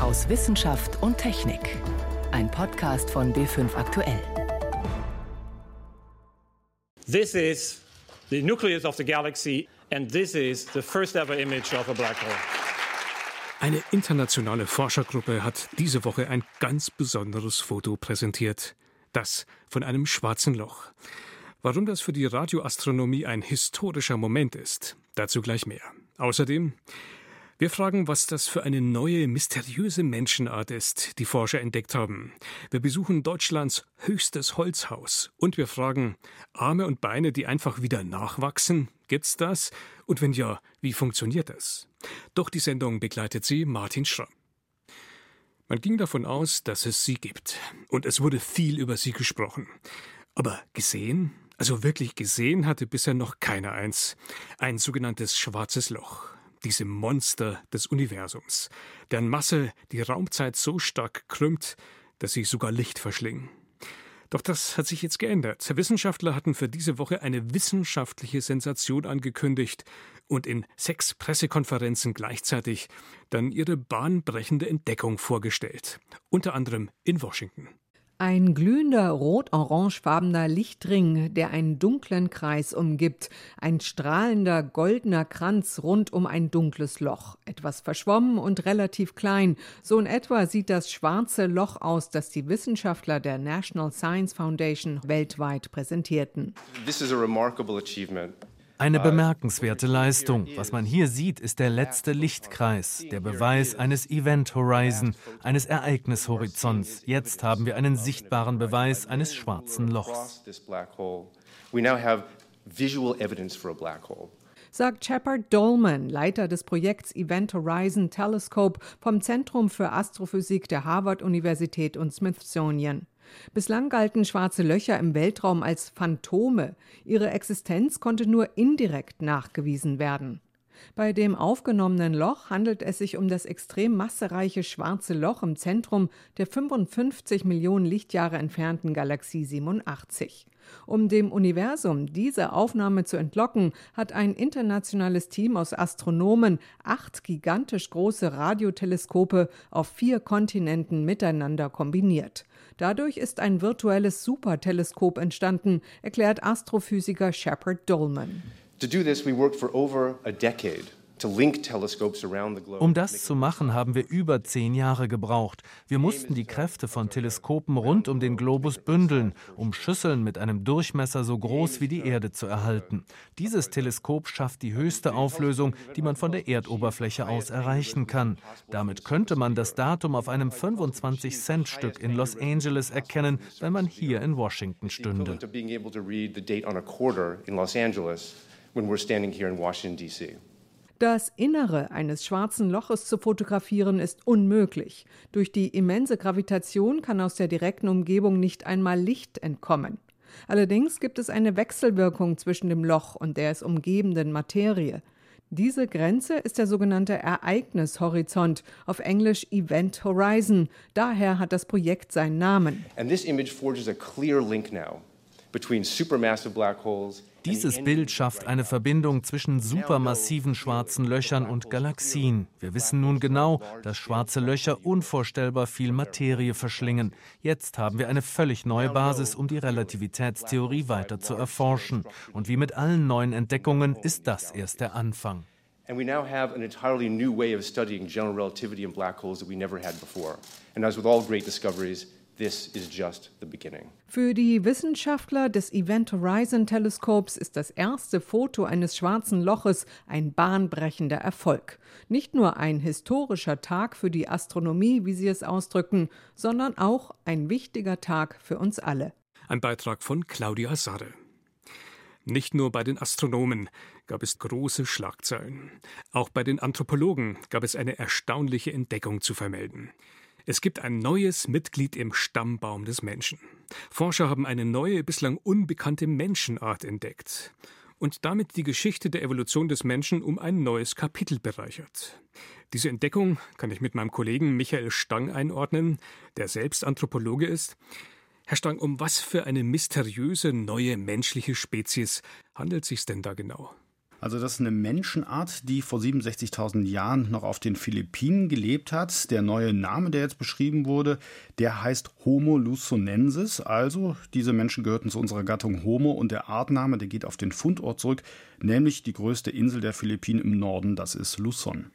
aus Wissenschaft und Technik. Ein Podcast von B5 Aktuell. This is the nucleus of the galaxy and this is the first ever image of a black hole. Eine internationale Forschergruppe hat diese Woche ein ganz besonderes Foto präsentiert. Das von einem schwarzen Loch. Warum das für die Radioastronomie ein historischer Moment ist, dazu gleich mehr. Außerdem wir fragen, was das für eine neue, mysteriöse Menschenart ist, die Forscher entdeckt haben. Wir besuchen Deutschlands höchstes Holzhaus. Und wir fragen, Arme und Beine, die einfach wieder nachwachsen, gibt's das? Und wenn ja, wie funktioniert das? Doch die Sendung begleitet sie Martin Schramm. Man ging davon aus, dass es sie gibt. Und es wurde viel über sie gesprochen. Aber gesehen? Also wirklich gesehen hatte bisher noch keiner eins. Ein sogenanntes schwarzes Loch diese Monster des Universums, deren Masse die Raumzeit so stark krümmt, dass sie sogar Licht verschlingen. Doch das hat sich jetzt geändert. Wissenschaftler hatten für diese Woche eine wissenschaftliche Sensation angekündigt und in sechs Pressekonferenzen gleichzeitig dann ihre bahnbrechende Entdeckung vorgestellt, unter anderem in Washington. Ein glühender rot-orangefarbener Lichtring, der einen dunklen Kreis umgibt, ein strahlender goldener Kranz rund um ein dunkles Loch, etwas verschwommen und relativ klein. So in etwa sieht das schwarze Loch aus, das die Wissenschaftler der National Science Foundation weltweit präsentierten. This is a remarkable achievement. Eine bemerkenswerte Leistung. Was man hier sieht, ist der letzte Lichtkreis, der Beweis eines Event Horizon, eines Ereignishorizonts. Jetzt haben wir einen sichtbaren Beweis eines schwarzen Lochs. sagt Shepard Dolman, Leiter des Projekts Event Horizon Telescope vom Zentrum für Astrophysik der Harvard-Universität und Smithsonian. Bislang galten schwarze Löcher im Weltraum als Phantome. Ihre Existenz konnte nur indirekt nachgewiesen werden. Bei dem aufgenommenen Loch handelt es sich um das extrem massereiche schwarze Loch im Zentrum der 55 Millionen Lichtjahre entfernten Galaxie 87. Um dem Universum diese Aufnahme zu entlocken, hat ein internationales Team aus Astronomen acht gigantisch große Radioteleskope auf vier Kontinenten miteinander kombiniert. Dadurch ist ein virtuelles Superteleskop entstanden, erklärt Astrophysiker Shepard Dolman. To do this, we worked for over a decade. Um das zu machen, haben wir über zehn Jahre gebraucht. Wir mussten die Kräfte von Teleskopen rund um den Globus bündeln, um Schüsseln mit einem Durchmesser so groß wie die Erde zu erhalten. Dieses Teleskop schafft die höchste Auflösung, die man von der Erdoberfläche aus erreichen kann. Damit könnte man das Datum auf einem 25-Cent-Stück in Los Angeles erkennen, wenn man hier in Washington stünde. When we're standing here in Washington, D.C. Das Innere eines schwarzen Loches zu fotografieren ist unmöglich. Durch die immense Gravitation kann aus der direkten Umgebung nicht einmal Licht entkommen. Allerdings gibt es eine Wechselwirkung zwischen dem Loch und der es umgebenden Materie. Diese Grenze ist der sogenannte Ereignishorizont, auf Englisch Event Horizon. Daher hat das Projekt seinen Namen. And this image forges a clear link now between supermassive black holes dieses Bild schafft eine Verbindung zwischen supermassiven schwarzen Löchern und Galaxien. Wir wissen nun genau, dass schwarze Löcher unvorstellbar viel Materie verschlingen. Jetzt haben wir eine völlig neue Basis, um die Relativitätstheorie weiter zu erforschen. Und wie mit allen neuen Entdeckungen ist das erst der Anfang. And we now have an entirely new way of studying general relativity in black holes that we never had before. And as with all great discoveries, This is just the beginning. Für die Wissenschaftler des Event Horizon Teleskops ist das erste Foto eines schwarzen Loches ein bahnbrechender Erfolg. Nicht nur ein historischer Tag für die Astronomie, wie sie es ausdrücken, sondern auch ein wichtiger Tag für uns alle. Ein Beitrag von Claudia Sarre. Nicht nur bei den Astronomen gab es große Schlagzeilen. Auch bei den Anthropologen gab es eine erstaunliche Entdeckung zu vermelden. Es gibt ein neues Mitglied im Stammbaum des Menschen. Forscher haben eine neue, bislang unbekannte Menschenart entdeckt und damit die Geschichte der Evolution des Menschen um ein neues Kapitel bereichert. Diese Entdeckung kann ich mit meinem Kollegen Michael Stang einordnen, der selbst Anthropologe ist. Herr Stang, um was für eine mysteriöse neue menschliche Spezies handelt es sich denn da genau? Also das ist eine Menschenart, die vor 67.000 Jahren noch auf den Philippinen gelebt hat. Der neue Name, der jetzt beschrieben wurde, der heißt Homo luzonensis. Also diese Menschen gehörten zu unserer Gattung Homo und der Artname, der geht auf den Fundort zurück, nämlich die größte Insel der Philippinen im Norden, das ist Luzon.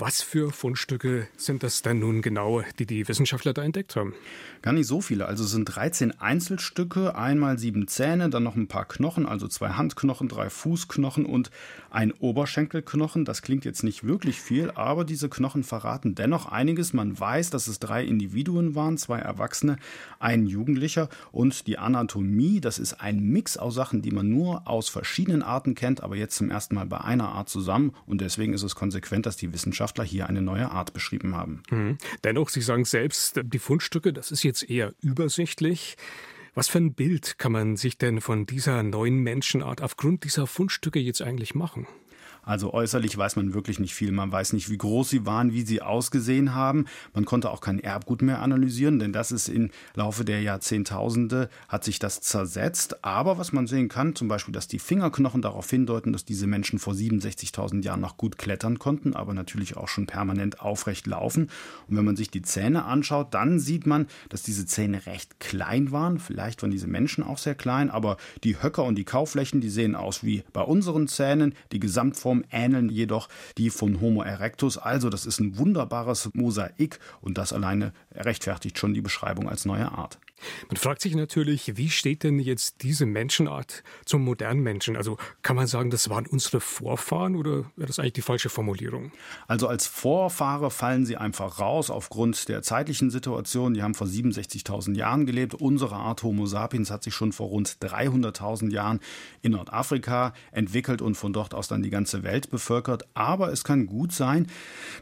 Was für Fundstücke sind das denn nun genau, die die Wissenschaftler da entdeckt haben? Gar nicht so viele. Also es sind 13 Einzelstücke, einmal sieben Zähne, dann noch ein paar Knochen, also zwei Handknochen, drei Fußknochen und ein Oberschenkelknochen. Das klingt jetzt nicht wirklich viel, aber diese Knochen verraten dennoch einiges. Man weiß, dass es drei Individuen waren, zwei Erwachsene, ein Jugendlicher und die Anatomie, das ist ein Mix aus Sachen, die man nur aus verschiedenen Arten kennt, aber jetzt zum ersten Mal bei einer Art zusammen und deswegen ist es konsequent, dass die Wissenschaft Wissenschaftler hier eine neue Art beschrieben haben. Mhm. Dennoch, Sie sagen selbst, die Fundstücke, das ist jetzt eher übersichtlich. Was für ein Bild kann man sich denn von dieser neuen Menschenart aufgrund dieser Fundstücke jetzt eigentlich machen? Also äußerlich weiß man wirklich nicht viel. Man weiß nicht, wie groß sie waren, wie sie ausgesehen haben. Man konnte auch kein Erbgut mehr analysieren, denn das ist im Laufe der Jahrzehntausende hat sich das zersetzt. Aber was man sehen kann, zum Beispiel, dass die Fingerknochen darauf hindeuten, dass diese Menschen vor 67.000 Jahren noch gut klettern konnten, aber natürlich auch schon permanent aufrecht laufen. Und wenn man sich die Zähne anschaut, dann sieht man, dass diese Zähne recht klein waren. Vielleicht waren diese Menschen auch sehr klein, aber die Höcker und die Kauflächen, die sehen aus wie bei unseren Zähnen. Die Gesamtform Ähneln jedoch die von Homo erectus. Also das ist ein wunderbares Mosaik und das alleine rechtfertigt schon die Beschreibung als neue Art. Man fragt sich natürlich, wie steht denn jetzt diese Menschenart zum modernen Menschen? Also kann man sagen, das waren unsere Vorfahren oder wäre das eigentlich die falsche Formulierung? Also als Vorfahre fallen sie einfach raus aufgrund der zeitlichen Situation. Die haben vor 67.000 Jahren gelebt. Unsere Art Homo sapiens hat sich schon vor rund 300.000 Jahren in Nordafrika entwickelt und von dort aus dann die ganze Welt bevölkert. Aber es kann gut sein,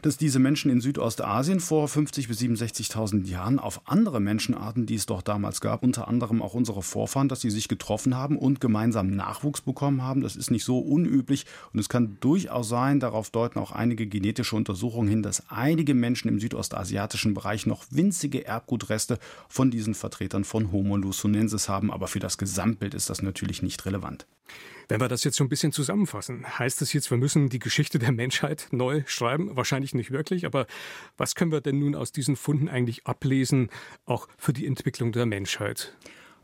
dass diese Menschen in Südostasien vor 50.000 bis 67.000 Jahren auf andere Menschenarten, die es dort damals gab, unter anderem auch unsere Vorfahren, dass sie sich getroffen haben und gemeinsam Nachwuchs bekommen haben. Das ist nicht so unüblich und es kann durchaus sein, darauf deuten auch einige genetische Untersuchungen hin, dass einige Menschen im südostasiatischen Bereich noch winzige Erbgutreste von diesen Vertretern von Homo luzonensis haben, aber für das Gesamtbild ist das natürlich nicht relevant. Wenn wir das jetzt so ein bisschen zusammenfassen, heißt das jetzt, wir müssen die Geschichte der Menschheit neu schreiben? Wahrscheinlich nicht wirklich, aber was können wir denn nun aus diesen Funden eigentlich ablesen, auch für die Entwicklung der Menschheit?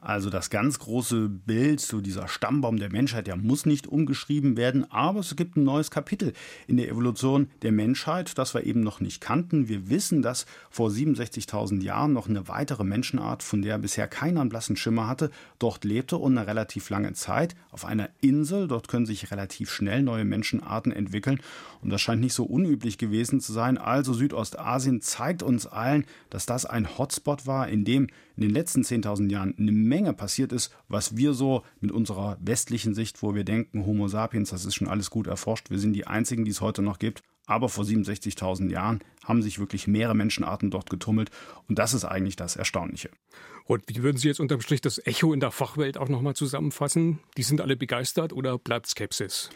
Also das ganz große Bild, so dieser Stammbaum der Menschheit, der muss nicht umgeschrieben werden, aber es gibt ein neues Kapitel in der Evolution der Menschheit, das wir eben noch nicht kannten. Wir wissen, dass vor 67.000 Jahren noch eine weitere Menschenart, von der bisher keiner einen blassen Schimmer hatte, dort lebte und eine relativ lange Zeit auf einer Insel. Dort können sich relativ schnell neue Menschenarten entwickeln und das scheint nicht so unüblich gewesen zu sein. Also Südostasien zeigt uns allen, dass das ein Hotspot war, in dem in den letzten 10.000 Jahren eine Menge passiert ist, was wir so mit unserer westlichen Sicht, wo wir denken, Homo sapiens, das ist schon alles gut erforscht, wir sind die einzigen, die es heute noch gibt. Aber vor 67.000 Jahren haben sich wirklich mehrere Menschenarten dort getummelt und das ist eigentlich das Erstaunliche. Und wie würden Sie jetzt unterm Strich das Echo in der Fachwelt auch nochmal zusammenfassen? Die sind alle begeistert oder bleibt Skepsis?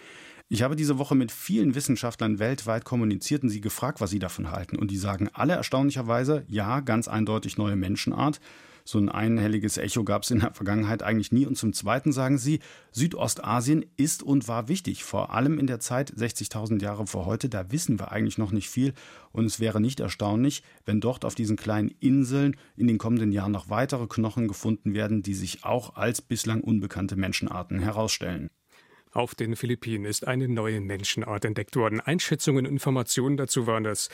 Ich habe diese Woche mit vielen Wissenschaftlern weltweit kommuniziert und sie gefragt, was sie davon halten. Und die sagen alle erstaunlicherweise, ja, ganz eindeutig neue Menschenart. So ein einhelliges Echo gab es in der Vergangenheit eigentlich nie. Und zum Zweiten sagen sie, Südostasien ist und war wichtig, vor allem in der Zeit 60.000 Jahre vor heute. Da wissen wir eigentlich noch nicht viel. Und es wäre nicht erstaunlich, wenn dort auf diesen kleinen Inseln in den kommenden Jahren noch weitere Knochen gefunden werden, die sich auch als bislang unbekannte Menschenarten herausstellen. Auf den Philippinen ist eine neue Menschenart entdeckt worden. Einschätzungen und Informationen dazu waren das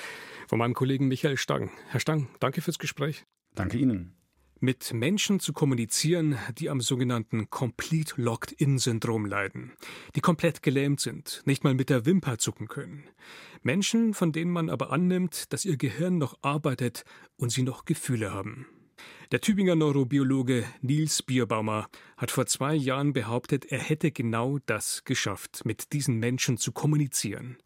von meinem Kollegen Michael Stang. Herr Stang, danke fürs Gespräch. Danke Ihnen. Mit Menschen zu kommunizieren, die am sogenannten Complete Locked-In-Syndrom leiden, die komplett gelähmt sind, nicht mal mit der Wimper zucken können. Menschen, von denen man aber annimmt, dass ihr Gehirn noch arbeitet und sie noch Gefühle haben. Der Tübinger Neurobiologe Nils Bierbaumer hat vor zwei Jahren behauptet, er hätte genau das geschafft, mit diesen Menschen zu kommunizieren.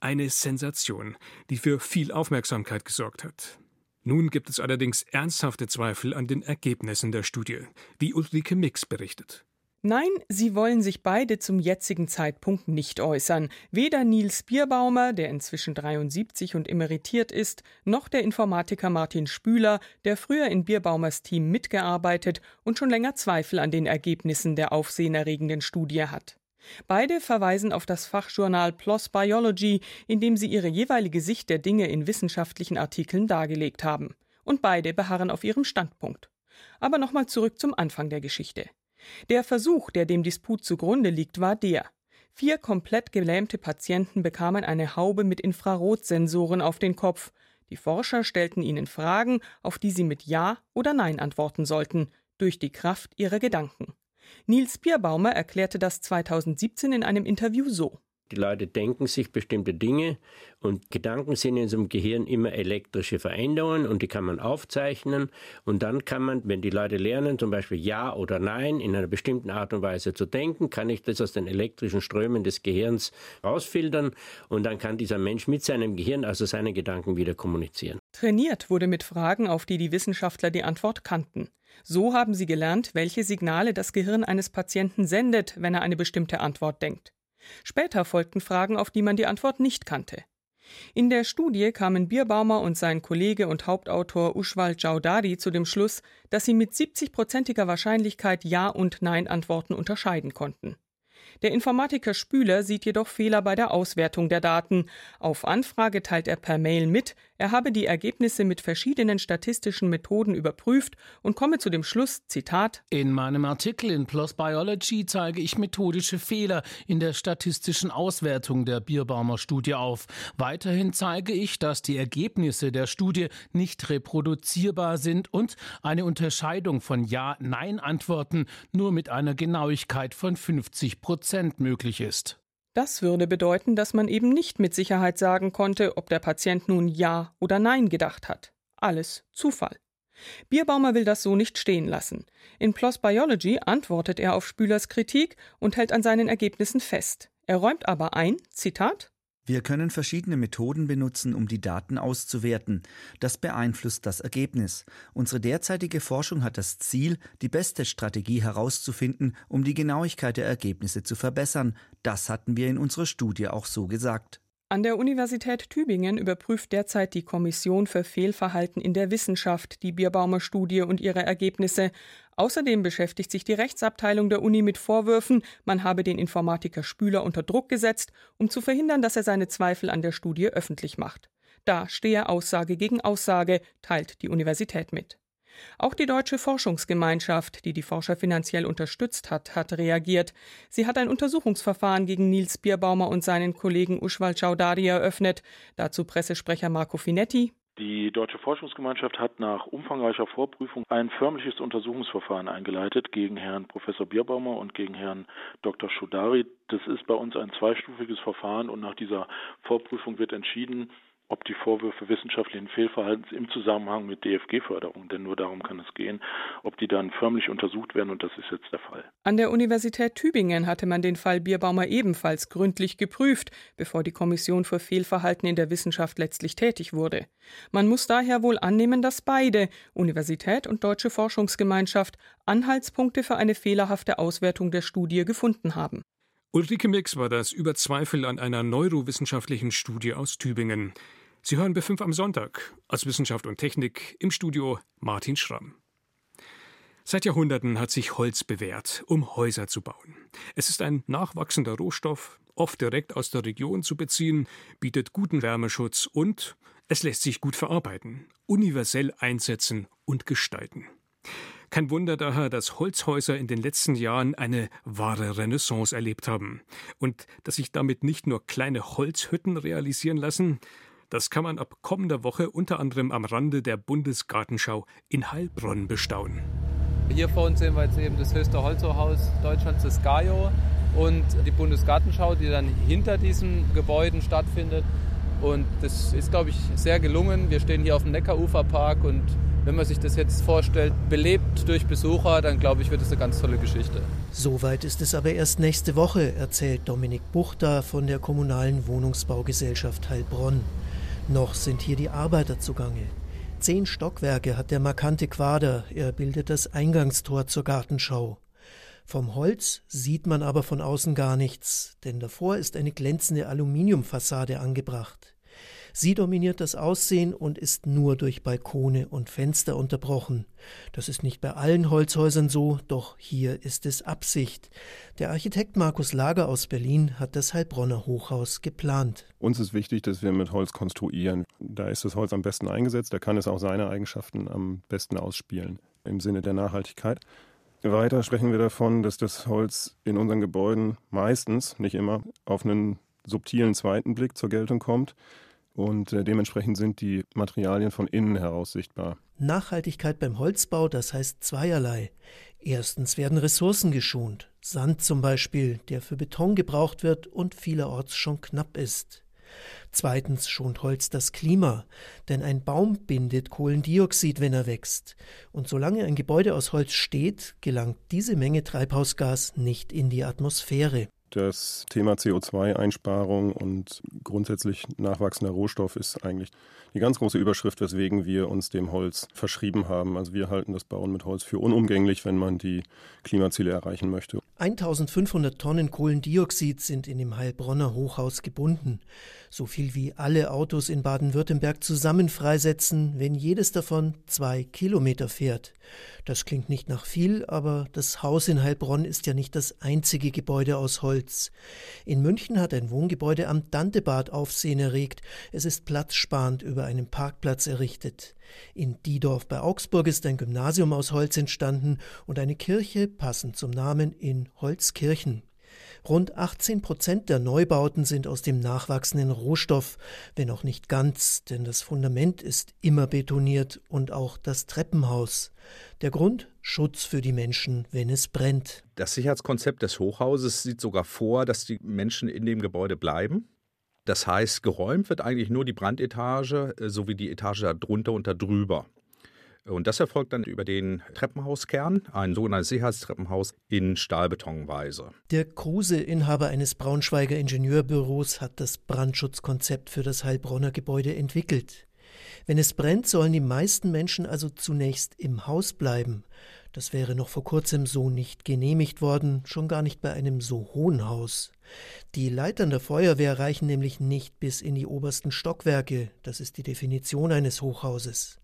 Eine Sensation, die für viel Aufmerksamkeit gesorgt hat. Nun gibt es allerdings ernsthafte Zweifel an den Ergebnissen der Studie, wie Ulrike Mix berichtet. Nein, sie wollen sich beide zum jetzigen Zeitpunkt nicht äußern. Weder Nils Bierbaumer, der inzwischen 73 und emeritiert ist, noch der Informatiker Martin Spüler, der früher in Bierbaumers Team mitgearbeitet und schon länger Zweifel an den Ergebnissen der aufsehenerregenden Studie hat. Beide verweisen auf das Fachjournal PLOS Biology, in dem sie ihre jeweilige Sicht der Dinge in wissenschaftlichen Artikeln dargelegt haben. Und beide beharren auf ihrem Standpunkt. Aber nochmal zurück zum Anfang der Geschichte. Der Versuch, der dem Disput zugrunde liegt, war der. Vier komplett gelähmte Patienten bekamen eine Haube mit Infrarotsensoren auf den Kopf. Die Forscher stellten ihnen Fragen, auf die sie mit Ja oder Nein antworten sollten, durch die Kraft ihrer Gedanken. Nils Bierbaumer erklärte das 2017 in einem Interview so. Die Leute denken sich bestimmte Dinge und Gedanken sind in unserem Gehirn immer elektrische Veränderungen und die kann man aufzeichnen und dann kann man, wenn die Leute lernen, zum Beispiel Ja oder Nein in einer bestimmten Art und Weise zu denken, kann ich das aus den elektrischen Strömen des Gehirns rausfiltern und dann kann dieser Mensch mit seinem Gehirn, also seinen Gedanken wieder kommunizieren. Trainiert wurde mit Fragen, auf die die Wissenschaftler die Antwort kannten. So haben sie gelernt, welche Signale das Gehirn eines Patienten sendet, wenn er eine bestimmte Antwort denkt. Später folgten Fragen, auf die man die Antwort nicht kannte. In der Studie kamen Bierbaumer und sein Kollege und Hauptautor Ushwal Jaudari zu dem Schluss, dass sie mit 70-prozentiger Wahrscheinlichkeit Ja- und Nein-Antworten unterscheiden konnten. Der Informatiker Spüler sieht jedoch Fehler bei der Auswertung der Daten. Auf Anfrage teilt er per Mail mit, er habe die Ergebnisse mit verschiedenen statistischen Methoden überprüft und komme zu dem Schluss, Zitat, In meinem Artikel in PLOS Biology zeige ich methodische Fehler in der statistischen Auswertung der Bierbaumer Studie auf. Weiterhin zeige ich, dass die Ergebnisse der Studie nicht reproduzierbar sind und eine Unterscheidung von Ja-Nein-Antworten nur mit einer Genauigkeit von 50 Prozent möglich ist. Das würde bedeuten, dass man eben nicht mit Sicherheit sagen konnte, ob der Patient nun Ja oder Nein gedacht hat. Alles Zufall. Bierbaumer will das so nicht stehen lassen. In PLOS Biology antwortet er auf Spülers Kritik und hält an seinen Ergebnissen fest. Er räumt aber ein, Zitat, wir können verschiedene Methoden benutzen, um die Daten auszuwerten. Das beeinflusst das Ergebnis. Unsere derzeitige Forschung hat das Ziel, die beste Strategie herauszufinden, um die Genauigkeit der Ergebnisse zu verbessern. Das hatten wir in unserer Studie auch so gesagt. An der Universität Tübingen überprüft derzeit die Kommission für Fehlverhalten in der Wissenschaft die Bierbaumer Studie und ihre Ergebnisse. Außerdem beschäftigt sich die Rechtsabteilung der Uni mit Vorwürfen, man habe den Informatiker Spüler unter Druck gesetzt, um zu verhindern, dass er seine Zweifel an der Studie öffentlich macht. Da stehe Aussage gegen Aussage, teilt die Universität mit. Auch die Deutsche Forschungsgemeinschaft, die die Forscher finanziell unterstützt hat, hat reagiert. Sie hat ein Untersuchungsverfahren gegen Nils Bierbaumer und seinen Kollegen Uschwal Chaudhary eröffnet. Dazu Pressesprecher Marco Finetti. Die Deutsche Forschungsgemeinschaft hat nach umfangreicher Vorprüfung ein förmliches Untersuchungsverfahren eingeleitet gegen Herrn Professor Bierbaumer und gegen Herrn Dr. Chaudhary. Das ist bei uns ein zweistufiges Verfahren und nach dieser Vorprüfung wird entschieden, ob die Vorwürfe wissenschaftlichen Fehlverhaltens im Zusammenhang mit DFG-Förderung, denn nur darum kann es gehen, ob die dann förmlich untersucht werden und das ist jetzt der Fall. An der Universität Tübingen hatte man den Fall Bierbaumer ebenfalls gründlich geprüft, bevor die Kommission für Fehlverhalten in der Wissenschaft letztlich tätig wurde. Man muss daher wohl annehmen, dass beide, Universität und Deutsche Forschungsgemeinschaft, Anhaltspunkte für eine fehlerhafte Auswertung der Studie gefunden haben. Ulrike Mix war das über Zweifel an einer neurowissenschaftlichen Studie aus Tübingen. Sie hören B5 am Sonntag aus Wissenschaft und Technik im Studio Martin Schramm. Seit Jahrhunderten hat sich Holz bewährt, um Häuser zu bauen. Es ist ein nachwachsender Rohstoff, oft direkt aus der Region zu beziehen, bietet guten Wärmeschutz und es lässt sich gut verarbeiten, universell einsetzen und gestalten. Kein Wunder daher, dass Holzhäuser in den letzten Jahren eine wahre Renaissance erlebt haben und dass sich damit nicht nur kleine Holzhütten realisieren lassen, das kann man ab kommender Woche unter anderem am Rande der Bundesgartenschau in Heilbronn bestaunen. Hier vor uns sehen wir jetzt eben das höchste Holzhaus Deutschlands, das Gaio, und die Bundesgartenschau, die dann hinter diesen Gebäuden stattfindet. Und das ist, glaube ich, sehr gelungen. Wir stehen hier auf dem Neckaruferpark und wenn man sich das jetzt vorstellt, belebt durch Besucher, dann glaube ich, wird es eine ganz tolle Geschichte. Soweit ist es aber erst nächste Woche, erzählt Dominik Buchter von der kommunalen Wohnungsbaugesellschaft Heilbronn. Noch sind hier die Arbeiter zugange. Zehn Stockwerke hat der markante Quader, er bildet das Eingangstor zur Gartenschau. Vom Holz sieht man aber von außen gar nichts, denn davor ist eine glänzende Aluminiumfassade angebracht. Sie dominiert das Aussehen und ist nur durch Balkone und Fenster unterbrochen. Das ist nicht bei allen Holzhäusern so, doch hier ist es Absicht. Der Architekt Markus Lager aus Berlin hat das Heilbronner Hochhaus geplant. Uns ist wichtig, dass wir mit Holz konstruieren. Da ist das Holz am besten eingesetzt, da kann es auch seine Eigenschaften am besten ausspielen im Sinne der Nachhaltigkeit. Weiter sprechen wir davon, dass das Holz in unseren Gebäuden meistens, nicht immer, auf einen subtilen zweiten Blick zur Geltung kommt. Und äh, dementsprechend sind die Materialien von innen heraus sichtbar. Nachhaltigkeit beim Holzbau, das heißt zweierlei. Erstens werden Ressourcen geschont. Sand zum Beispiel, der für Beton gebraucht wird und vielerorts schon knapp ist. Zweitens schont Holz das Klima, denn ein Baum bindet Kohlendioxid, wenn er wächst. Und solange ein Gebäude aus Holz steht, gelangt diese Menge Treibhausgas nicht in die Atmosphäre. Das Thema CO2-Einsparung und grundsätzlich nachwachsender Rohstoff ist eigentlich die ganz große Überschrift, weswegen wir uns dem Holz verschrieben haben. Also wir halten das Bauen mit Holz für unumgänglich, wenn man die Klimaziele erreichen möchte. 1500 Tonnen Kohlendioxid sind in dem Heilbronner Hochhaus gebunden. So viel wie alle Autos in Baden-Württemberg zusammen freisetzen, wenn jedes davon zwei Kilometer fährt. Das klingt nicht nach viel, aber das Haus in Heilbronn ist ja nicht das einzige Gebäude aus Holz. In München hat ein Wohngebäude am Dantebad Aufsehen erregt. Es ist platzsparend über einem Parkplatz errichtet. In Diedorf bei Augsburg ist ein Gymnasium aus Holz entstanden und eine Kirche, passend zum Namen, in Holzkirchen. Rund 18 Prozent der Neubauten sind aus dem nachwachsenden Rohstoff, wenn auch nicht ganz, denn das Fundament ist immer betoniert und auch das Treppenhaus. Der Grund? Schutz für die Menschen, wenn es brennt. Das Sicherheitskonzept des Hochhauses sieht sogar vor, dass die Menschen in dem Gebäude bleiben. Das heißt, geräumt wird eigentlich nur die Brandetage äh, sowie die Etage darunter und darüber. Und das erfolgt dann über den Treppenhauskern, ein sogenanntes Sicherheitstreppenhaus in Stahlbetonweise. Der Kruse, Inhaber eines Braunschweiger Ingenieurbüros, hat das Brandschutzkonzept für das Heilbronner Gebäude entwickelt. Wenn es brennt, sollen die meisten Menschen also zunächst im Haus bleiben. Das wäre noch vor kurzem so nicht genehmigt worden, schon gar nicht bei einem so hohen Haus. Die Leitern der Feuerwehr reichen nämlich nicht bis in die obersten Stockwerke, das ist die Definition eines Hochhauses.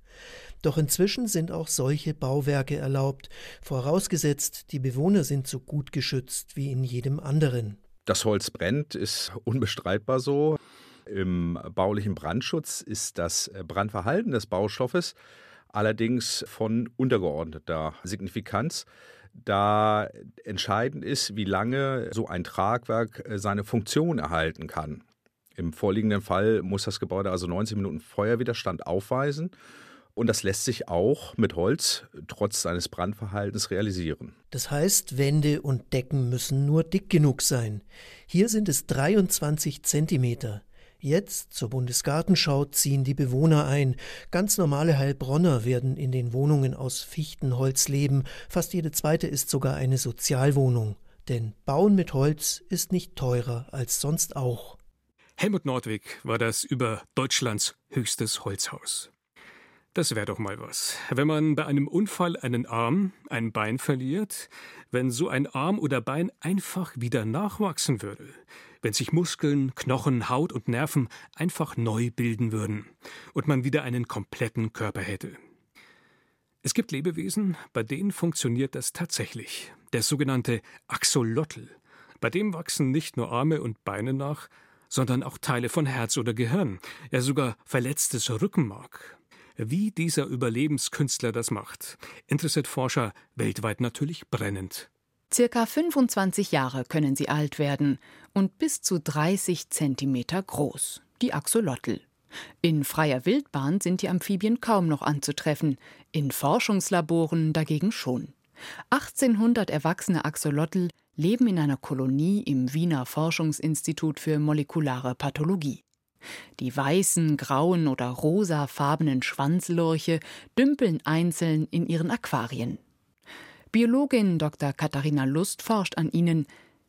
Doch inzwischen sind auch solche Bauwerke erlaubt, vorausgesetzt, die Bewohner sind so gut geschützt wie in jedem anderen. Das Holz brennt, ist unbestreitbar so. Im baulichen Brandschutz ist das Brandverhalten des Baustoffes allerdings von untergeordneter Signifikanz da entscheidend ist, wie lange so ein Tragwerk seine Funktion erhalten kann. Im vorliegenden Fall muss das Gebäude also 90 Minuten Feuerwiderstand aufweisen und das lässt sich auch mit Holz trotz seines Brandverhaltens realisieren. Das heißt, Wände und Decken müssen nur dick genug sein. Hier sind es 23 Zentimeter. Jetzt zur Bundesgartenschau ziehen die Bewohner ein. Ganz normale Heilbronner werden in den Wohnungen aus Fichtenholz leben. Fast jede zweite ist sogar eine Sozialwohnung. Denn Bauen mit Holz ist nicht teurer als sonst auch. Helmut Nordwig war das über Deutschlands höchstes Holzhaus. Das wäre doch mal was. Wenn man bei einem Unfall einen Arm, ein Bein verliert, wenn so ein Arm oder Bein einfach wieder nachwachsen würde, wenn sich Muskeln, Knochen, Haut und Nerven einfach neu bilden würden und man wieder einen kompletten Körper hätte. Es gibt Lebewesen, bei denen funktioniert das tatsächlich. Der sogenannte Axolotl. Bei dem wachsen nicht nur Arme und Beine nach, sondern auch Teile von Herz oder Gehirn, ja sogar verletztes Rückenmark. Wie dieser Überlebenskünstler das macht, interessiert Forscher weltweit natürlich brennend. Circa 25 Jahre können sie alt werden und bis zu 30 Zentimeter groß, die Axolotl. In freier Wildbahn sind die Amphibien kaum noch anzutreffen, in Forschungslaboren dagegen schon. 1800 erwachsene Axolotl leben in einer Kolonie im Wiener Forschungsinstitut für molekulare Pathologie. Die weißen, grauen oder rosafarbenen Schwanzlurche dümpeln einzeln in ihren Aquarien. Biologin Dr. Katharina Lust forscht an ihnen.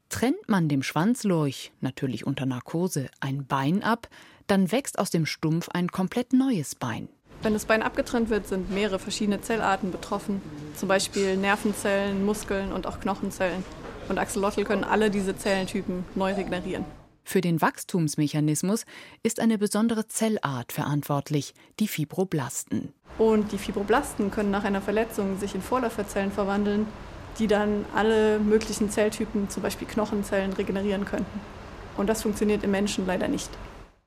Trennt man dem Schwanzlurch, natürlich unter Narkose, ein Bein ab, dann wächst aus dem Stumpf ein komplett neues Bein. Wenn das Bein abgetrennt wird, sind mehrere verschiedene Zellarten betroffen, zum Beispiel Nervenzellen, Muskeln und auch Knochenzellen. Und Axolotl können alle diese Zellentypen neu regenerieren. Für den Wachstumsmechanismus ist eine besondere Zellart verantwortlich, die Fibroblasten. Und die Fibroblasten können nach einer Verletzung sich in Vorläuferzellen verwandeln, die dann alle möglichen Zelltypen, zum Beispiel Knochenzellen, regenerieren könnten. Und das funktioniert im Menschen leider nicht.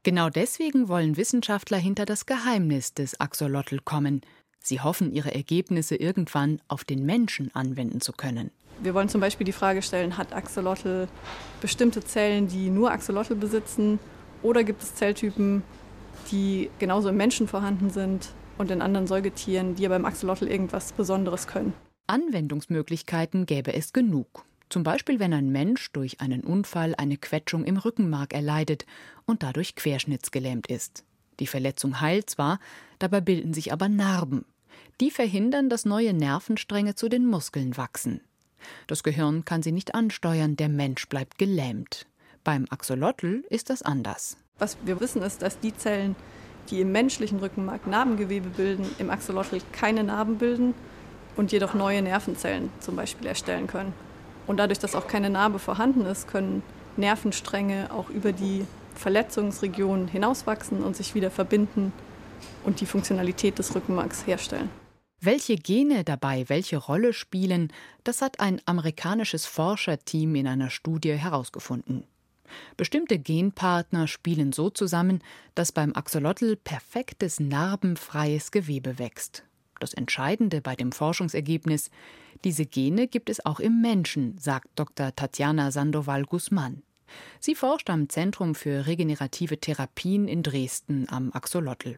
Genau deswegen wollen Wissenschaftler hinter das Geheimnis des Axolotl kommen. Sie hoffen, ihre Ergebnisse irgendwann auf den Menschen anwenden zu können. Wir wollen zum Beispiel die Frage stellen, hat Axolotl bestimmte Zellen, die nur Axolotl besitzen? Oder gibt es Zelltypen, die genauso im Menschen vorhanden sind und in anderen Säugetieren, die aber im Axolotl irgendwas Besonderes können? Anwendungsmöglichkeiten gäbe es genug. Zum Beispiel, wenn ein Mensch durch einen Unfall eine Quetschung im Rückenmark erleidet und dadurch querschnittsgelähmt ist. Die Verletzung heilt zwar, dabei bilden sich aber Narben. Die verhindern, dass neue Nervenstränge zu den Muskeln wachsen. Das Gehirn kann sie nicht ansteuern, der Mensch bleibt gelähmt. Beim Axolotl ist das anders. Was wir wissen ist, dass die Zellen, die im menschlichen Rückenmark Narbengewebe bilden, im Axolotl keine Narben bilden und jedoch neue Nervenzellen zum Beispiel erstellen können. Und dadurch, dass auch keine Narbe vorhanden ist, können Nervenstränge auch über die Verletzungsregion hinauswachsen und sich wieder verbinden und die Funktionalität des Rückenmarks herstellen. Welche Gene dabei welche Rolle spielen, das hat ein amerikanisches Forscherteam in einer Studie herausgefunden. Bestimmte Genpartner spielen so zusammen, dass beim Axolotl perfektes narbenfreies Gewebe wächst. Das Entscheidende bei dem Forschungsergebnis, diese Gene gibt es auch im Menschen, sagt Dr. Tatjana Sandoval Guzman. Sie forscht am Zentrum für regenerative Therapien in Dresden am Axolotl.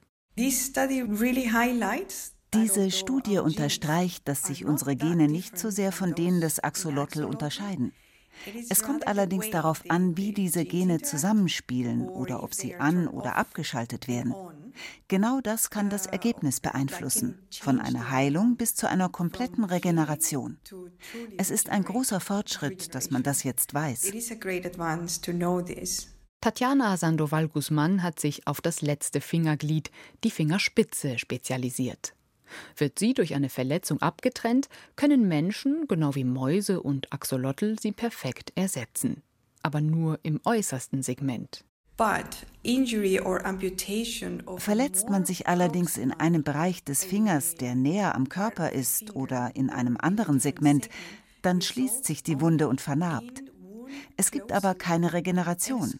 Diese Studie unterstreicht, dass sich unsere Gene nicht so sehr von denen des Axolotl unterscheiden. Es kommt allerdings darauf an, wie diese Gene zusammenspielen oder ob sie an- oder abgeschaltet werden. Genau das kann das Ergebnis beeinflussen, von einer Heilung bis zu einer kompletten Regeneration. Es ist ein großer Fortschritt, dass man das jetzt weiß. Tatjana Sandoval Guzman hat sich auf das letzte Fingerglied, die Fingerspitze, spezialisiert. Wird sie durch eine Verletzung abgetrennt, können Menschen, genau wie Mäuse und Axolotl, sie perfekt ersetzen. Aber nur im äußersten Segment. Verletzt man sich allerdings in einem Bereich des Fingers, der näher am Körper ist oder in einem anderen Segment, dann schließt sich die Wunde und vernarbt. Es gibt aber keine Regeneration.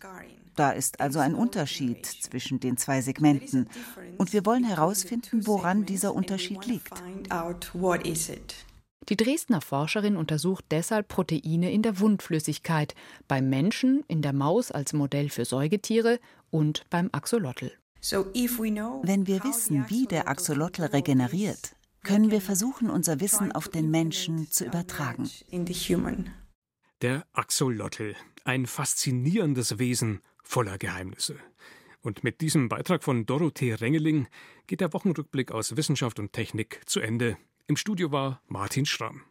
Da ist also ein Unterschied zwischen den zwei Segmenten. Und wir wollen herausfinden, woran dieser Unterschied liegt. Die Dresdner Forscherin untersucht deshalb Proteine in der Wundflüssigkeit, beim Menschen, in der Maus als Modell für Säugetiere und beim Axolotl. Wenn wir wissen, wie der Axolotl regeneriert, können wir versuchen, unser Wissen auf den Menschen zu übertragen. Der Axolotl, ein faszinierendes Wesen voller Geheimnisse. Und mit diesem Beitrag von Dorothee Rengeling geht der Wochenrückblick aus Wissenschaft und Technik zu Ende. Im Studio war Martin Schramm.